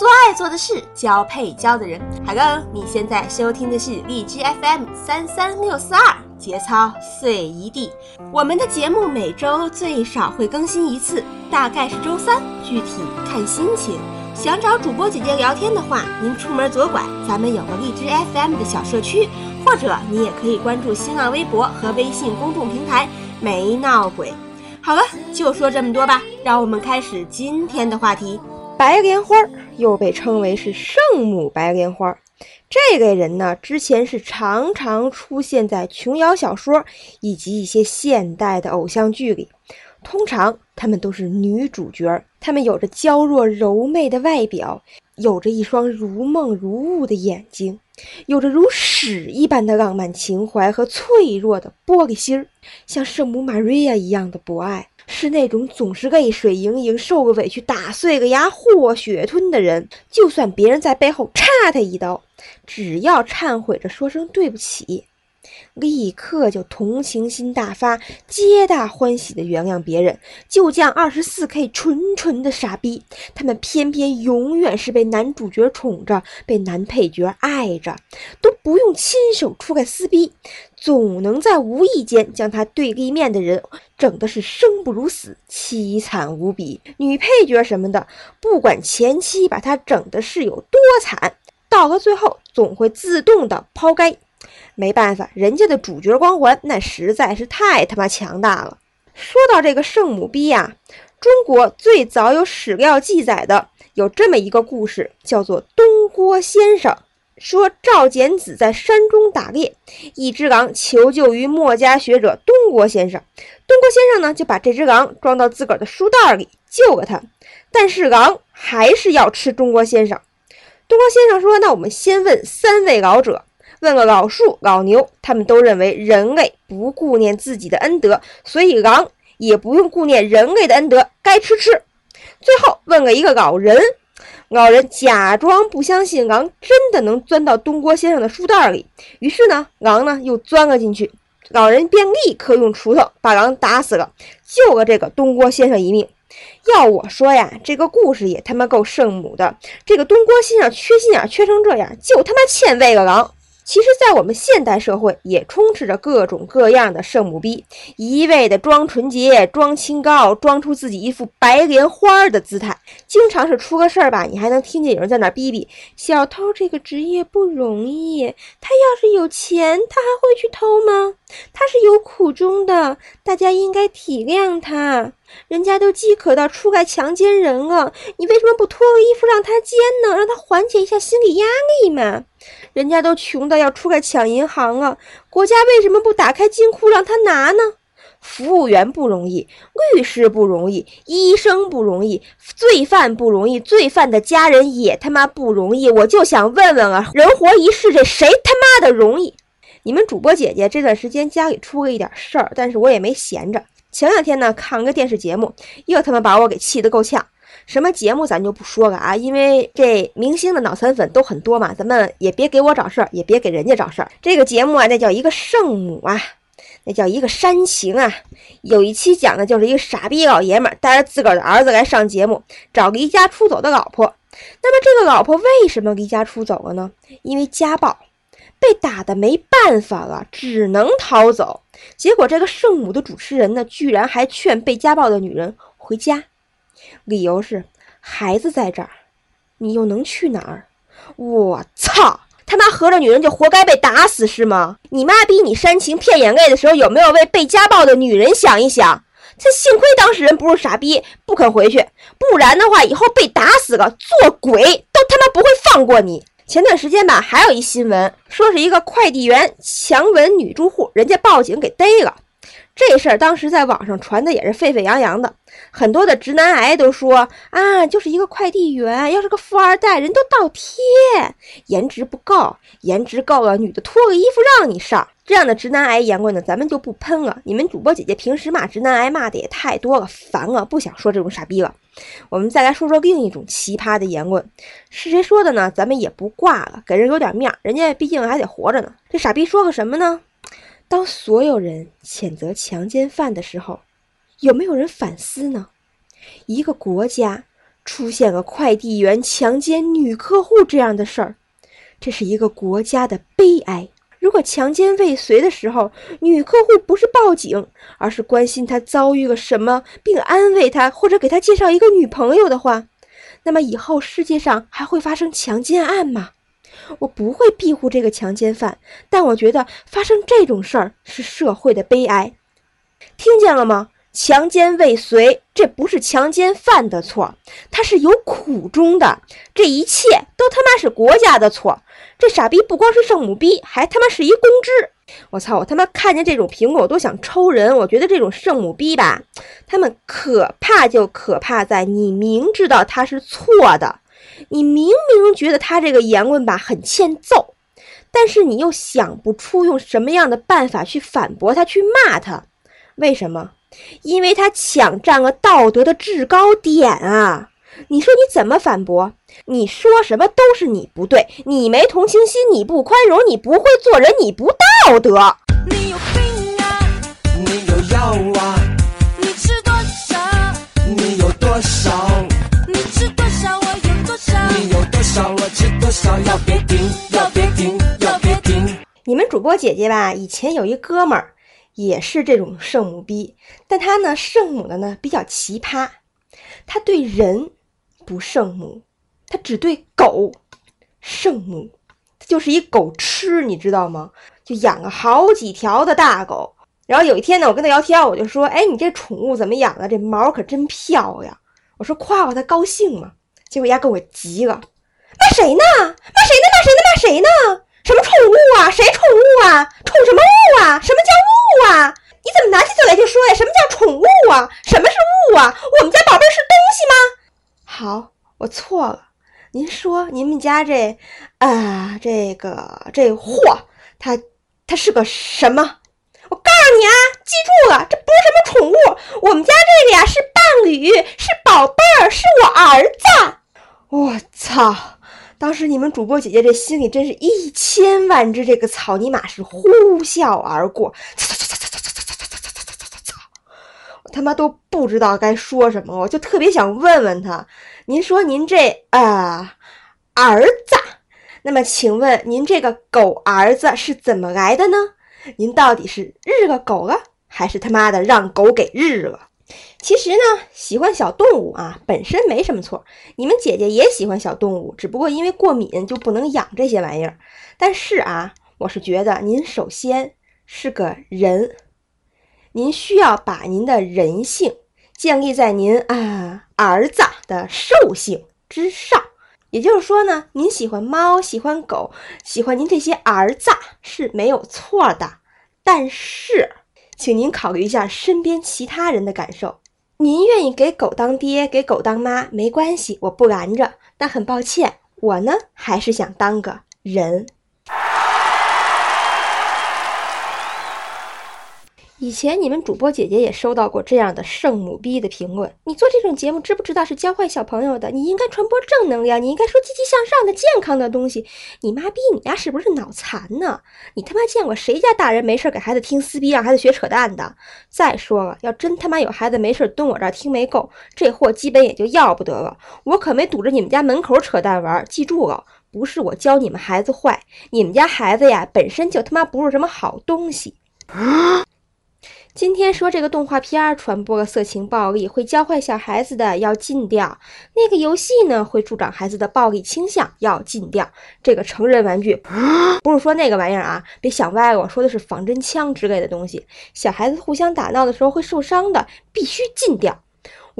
做爱做的事，交配交的人。海哥，你现在收听的是荔枝 FM 三三六四二，节操碎一地。我们的节目每周最少会更新一次，大概是周三，具体看心情。想找主播姐姐聊天的话，您出门左拐，咱们有个荔枝 FM 的小社区，或者你也可以关注新浪微博和微信公众平台“没闹鬼”。好了，就说这么多吧，让我们开始今天的话题。白莲花又被称为是圣母白莲花，这个人呢，之前是常常出现在琼瑶小说以及一些现代的偶像剧里，通常他们都是女主角，她们有着娇弱柔媚的外表，有着一双如梦如雾的眼睛，有着如屎一般的浪漫情怀和脆弱的玻璃心儿，像圣母玛瑞亚一样的博爱。是那种总是泪水盈盈、受个委屈打碎个牙祸血吞的人，就算别人在背后插他一刀，只要忏悔着说声对不起，立刻就同情心大发，皆大欢喜的原谅别人。就将，二十四 K 纯纯的傻逼，他们偏偏永远是被男主角宠着，被男配角爱着，都不用亲手出来撕逼。总能在无意间将他对立面的人整的是生不如死，凄惨无比。女配角什么的，不管前期把他整的是有多惨，到了最后总会自动的抛开。没办法，人家的主角光环那实在是太他妈强大了。说到这个圣母逼呀，中国最早有史料记载的有这么一个故事，叫做东郭先生。说赵简子在山中打猎，一只狼求救于墨家学者东郭先生。东郭先生呢，就把这只狼装到自个儿的书袋里救了他。但是狼还是要吃东郭先生。东郭先生说：“那我们先问三位老者，问了老树、老牛，他们都认为人类不顾念自己的恩德，所以狼也不用顾念人类的恩德，该吃吃。最后问了一个老人。”老人假装不相信狼真的能钻到东郭先生的书袋里，于是呢，狼呢又钻了进去。老人便立刻用锄头把狼打死了，救了这个东郭先生一命。要我说呀，这个故事也他妈够圣母的。这个东郭先生缺心眼缺成这样，就他妈欠喂个狼。其实，在我们现代社会，也充斥着各种各样的圣母逼，一味的装纯洁、装清高，装出自己一副白莲花的姿态。经常是出个事儿吧，你还能听见有人在那逼逼：“小偷这个职业不容易，他要是有钱，他还会去偷吗？他是有苦衷的，大家应该体谅他。人家都饥渴到出来强奸人了，你为什么不脱个衣服让他奸呢？让他缓解一下心理压力嘛？”人家都穷到要出来抢银行了，国家为什么不打开金库让他拿呢？服务员不容易，律师不容易，医生不容易，罪犯不容易，罪犯的家人也他妈不容易。我就想问问啊，人活一世，这谁他妈的容易？你们主播姐姐这段时间家里出了一点事儿，但是我也没闲着。前两天呢，看个电视节目，又他妈把我给气得够呛。什么节目咱就不说了啊，因为这明星的脑残粉都很多嘛，咱们也别给我找事儿，也别给人家找事儿。这个节目啊，那叫一个圣母啊，那叫一个煽情啊。有一期讲的就是一个傻逼老爷们儿带着自个儿的儿子来上节目，找离家出走的老婆。那么这个老婆为什么离家出走了呢？因为家暴，被打的没办法了，只能逃走。结果这个圣母的主持人呢，居然还劝被家暴的女人回家。理由是孩子在这儿，你又能去哪儿？我操！他妈合着女人就活该被打死是吗？你妈逼你煽情骗眼泪的时候，有没有为被家暴的女人想一想？这幸亏当事人不是傻逼，不肯回去，不然的话，以后被打死了，做鬼都他妈不会放过你。前段时间吧，还有一新闻，说是一个快递员强吻女住户，人家报警给逮了。这事儿当时在网上传的也是沸沸扬扬的，很多的直男癌都说啊，就是一个快递员，要是个富二代，人都倒贴，颜值不够，颜值够了，女的脱个衣服让你上。这样的直男癌言论呢，咱们就不喷了。你们主播姐姐平时骂直男癌骂的也太多了，烦了，不想说这种傻逼了。我们再来说说另一种奇葩的言论，是谁说的呢？咱们也不挂了，给人有点面儿，人家毕竟还得活着呢。这傻逼说个什么呢？当所有人谴责强奸犯的时候，有没有人反思呢？一个国家出现个快递员强奸女客户这样的事儿，这是一个国家的悲哀。如果强奸未遂的时候，女客户不是报警，而是关心他遭遇了什么，并安慰他，或者给他介绍一个女朋友的话，那么以后世界上还会发生强奸案吗？我不会庇护这个强奸犯，但我觉得发生这种事儿是社会的悲哀。听见了吗？强奸未遂，这不是强奸犯的错，他是有苦衷的。这一切都他妈是国家的错。这傻逼不光是圣母逼，还他妈是一公知。我操！我他妈看见这种评论我都想抽人。我觉得这种圣母逼吧，他们可怕就可怕在你明知道他是错的，你明明觉得他这个言论吧很欠揍，但是你又想不出用什么样的办法去反驳他，去骂他。为什么？因为他抢占了道德的制高点啊！你说你怎么反驳？你说什么都是你不对，你没同情心，你不宽容，你不会做人，你不道德。你有病啊！你有药啊？吃多少？要别停，要别停，要别停。你们主播姐姐吧，以前有一哥们儿。也是这种圣母逼，但他呢，圣母的呢比较奇葩，他对人不圣母，他只对狗圣母，他就是一狗吃，你知道吗？就养了好几条的大狗。然后有一天呢，我跟他聊天，我就说：“哎，你这宠物怎么养的？这毛可真漂亮。”我说夸夸他高兴嘛。结果丫跟我急了：“骂谁呢？骂谁呢？骂谁呢？骂谁呢？什么宠物啊？谁宠物啊？宠什么物啊？什么叫物？”啊！你怎么拿起嘴来就说呀？什么叫宠物啊？什么是物啊？我们家宝贝是东西吗？好，我错了。您说你们家这啊，这个这货，它它是个什么？我告诉你啊，记住了，这不是什么宠物。我们家这个呀是伴侣，是宝贝儿，是我儿子。我操！当时你们主播姐姐这心里真是一千万只这个草泥马是呼啸而过。我他妈都不知道该说什么，我就特别想问问他，您说您这啊儿子，那么请问您这个狗儿子是怎么来的呢？您到底是日了狗了，还是他妈的让狗给日了？其实呢，喜欢小动物啊，本身没什么错。你们姐姐也喜欢小动物，只不过因为过敏就不能养这些玩意儿。但是啊，我是觉得您首先是个人。您需要把您的人性建立在您啊儿子的兽性之上，也就是说呢，您喜欢猫、喜欢狗、喜欢您这些儿子是没有错的。但是，请您考虑一下身边其他人的感受。您愿意给狗当爹、给狗当妈，没关系，我不拦着。但很抱歉，我呢还是想当个人。以前你们主播姐姐也收到过这样的圣母逼的评论。你做这种节目，知不知道是教坏小朋友的？你应该传播正能量，你应该说积极向上的、健康的东西。你妈逼，你家是不是脑残呢？你他妈见过谁家大人没事给孩子听撕逼，让孩子学扯淡的？再说了，要真他妈有孩子没事蹲我这儿听没够，这货基本也就要不得了。我可没堵着你们家门口扯淡玩。记住了，不是我教你们孩子坏，你们家孩子呀本身就他妈不是什么好东西。今天说这个动画片传播了色情暴力，会教坏小孩子的，要禁掉；那个游戏呢，会助长孩子的暴力倾向，要禁掉。这个成人玩具，不是说那个玩意儿啊，别想歪了，我说的是仿真枪之类的东西，小孩子互相打闹的时候会受伤的，必须禁掉。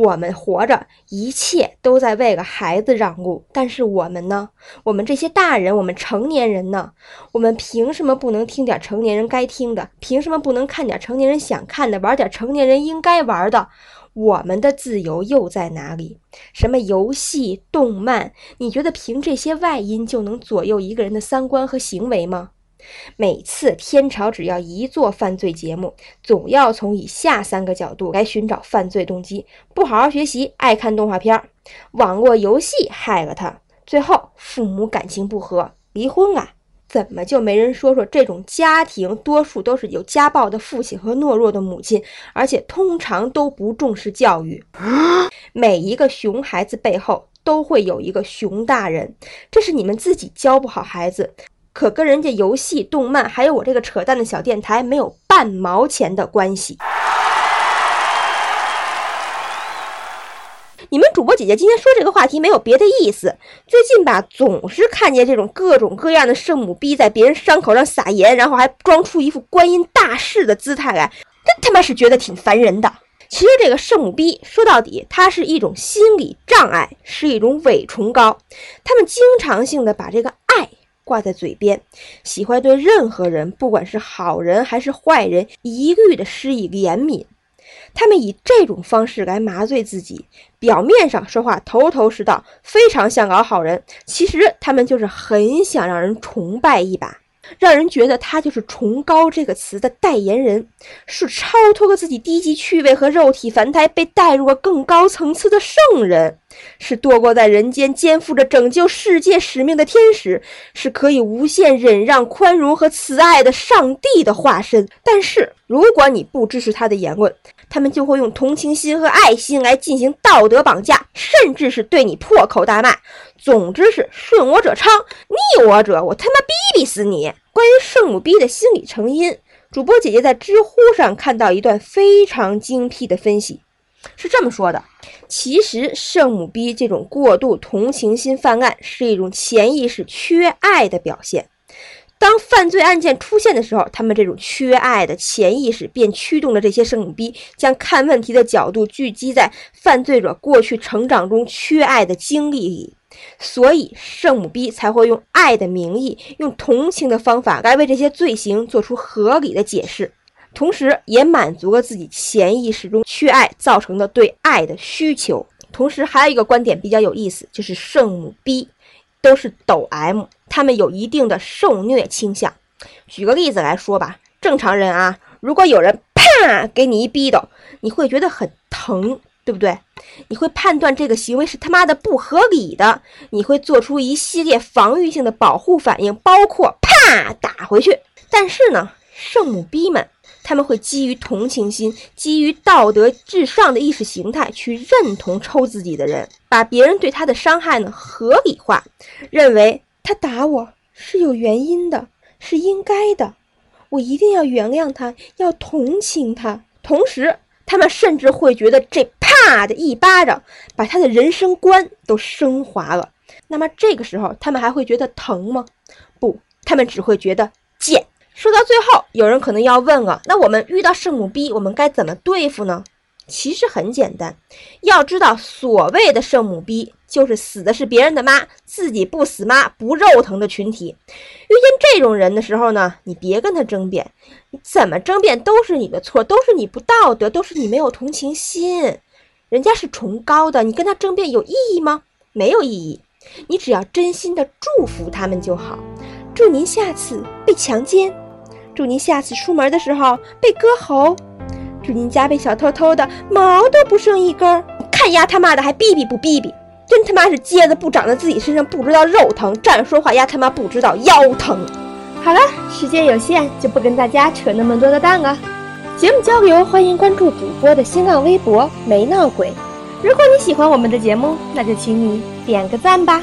我们活着，一切都在为了孩子让路。但是我们呢？我们这些大人，我们成年人呢？我们凭什么不能听点成年人该听的？凭什么不能看点成年人想看的？玩点成年人应该玩的？我们的自由又在哪里？什么游戏、动漫？你觉得凭这些外因就能左右一个人的三观和行为吗？每次天朝只要一做犯罪节目，总要从以下三个角度来寻找犯罪动机：不好好学习，爱看动画片，网络游戏害了他，最后父母感情不和，离婚了。怎么就没人说说这种家庭多数都是有家暴的父亲和懦弱的母亲，而且通常都不重视教育？每一个熊孩子背后都会有一个熊大人，这是你们自己教不好孩子，可跟人家游戏、动漫，还有我这个扯淡的小电台没有半毛钱的关系。你们主播姐姐今天说这个话题没有别的意思，最近吧总是看见这种各种各样的圣母逼在别人伤口上撒盐，然后还装出一副观音大士的姿态来，真他妈是觉得挺烦人的。其实这个圣母逼说到底，它是一种心理障碍，是一种伪崇高。他们经常性的把这个爱挂在嘴边，喜欢对任何人，不管是好人还是坏人，一律的施以怜悯。他们以这种方式来麻醉自己，表面上说话头头是道，非常像个好人，其实他们就是很想让人崇拜一把。让人觉得他就是“崇高”这个词的代言人，是超脱了自己低级趣味和肉体凡胎，被带入了更高层次的圣人，是堕落在人间、肩负着拯救世界使命的天使，是可以无限忍让、宽容和慈爱的上帝的化身。但是，如果你不支持他的言论，他们就会用同情心和爱心来进行道德绑架，甚至是对你破口大骂。总之是顺我者昌，逆我者我他妈逼逼死你！关于圣母逼的心理成因，主播姐姐在知乎上看到一段非常精辟的分析，是这么说的：其实圣母逼这种过度同情心犯案是一种潜意识缺爱的表现。当犯罪案件出现的时候，他们这种缺爱的潜意识便驱动着这些圣母逼，将看问题的角度聚集在犯罪者过去成长中缺爱的经历里。所以，圣母逼才会用爱的名义，用同情的方法来为这些罪行做出合理的解释，同时也满足了自己潜意识中缺爱造成的对爱的需求。同时，还有一个观点比较有意思，就是圣母逼都是抖 M，他们有一定的受虐倾向。举个例子来说吧，正常人啊，如果有人啪给你一逼斗，你会觉得很疼。对不对？你会判断这个行为是他妈的不合理的，你会做出一系列防御性的保护反应，包括啪打回去。但是呢，圣母逼们他们会基于同情心，基于道德至上的意识形态去认同抽自己的人，把别人对他的伤害呢合理化，认为他打我是有原因的，是应该的，我一定要原谅他，要同情他，同时。他们甚至会觉得这啪的一巴掌把他的人生观都升华了。那么这个时候，他们还会觉得疼吗？不，他们只会觉得贱。说到最后，有人可能要问了：那我们遇到圣母逼，我们该怎么对付呢？其实很简单，要知道，所谓的圣母逼，就是死的是别人的妈，自己不死妈不肉疼的群体。遇见这种人的时候呢，你别跟他争辩，你怎么争辩都是你的错，都是你不道德，都是你没有同情心。人家是崇高的，你跟他争辩有意义吗？没有意义。你只要真心的祝福他们就好。祝您下次被强奸，祝您下次出门的时候被割喉。祝您家被小偷偷的毛都不剩一根儿，看丫他妈的还哔哔不哔哔，真他妈是疖子不长在自己身上不知道肉疼，站着说话丫他妈不知道腰疼。好了，时间有限，就不跟大家扯那么多的蛋了。节目交流，欢迎关注主播的新浪微博“没闹鬼”。如果你喜欢我们的节目，那就请你点个赞吧。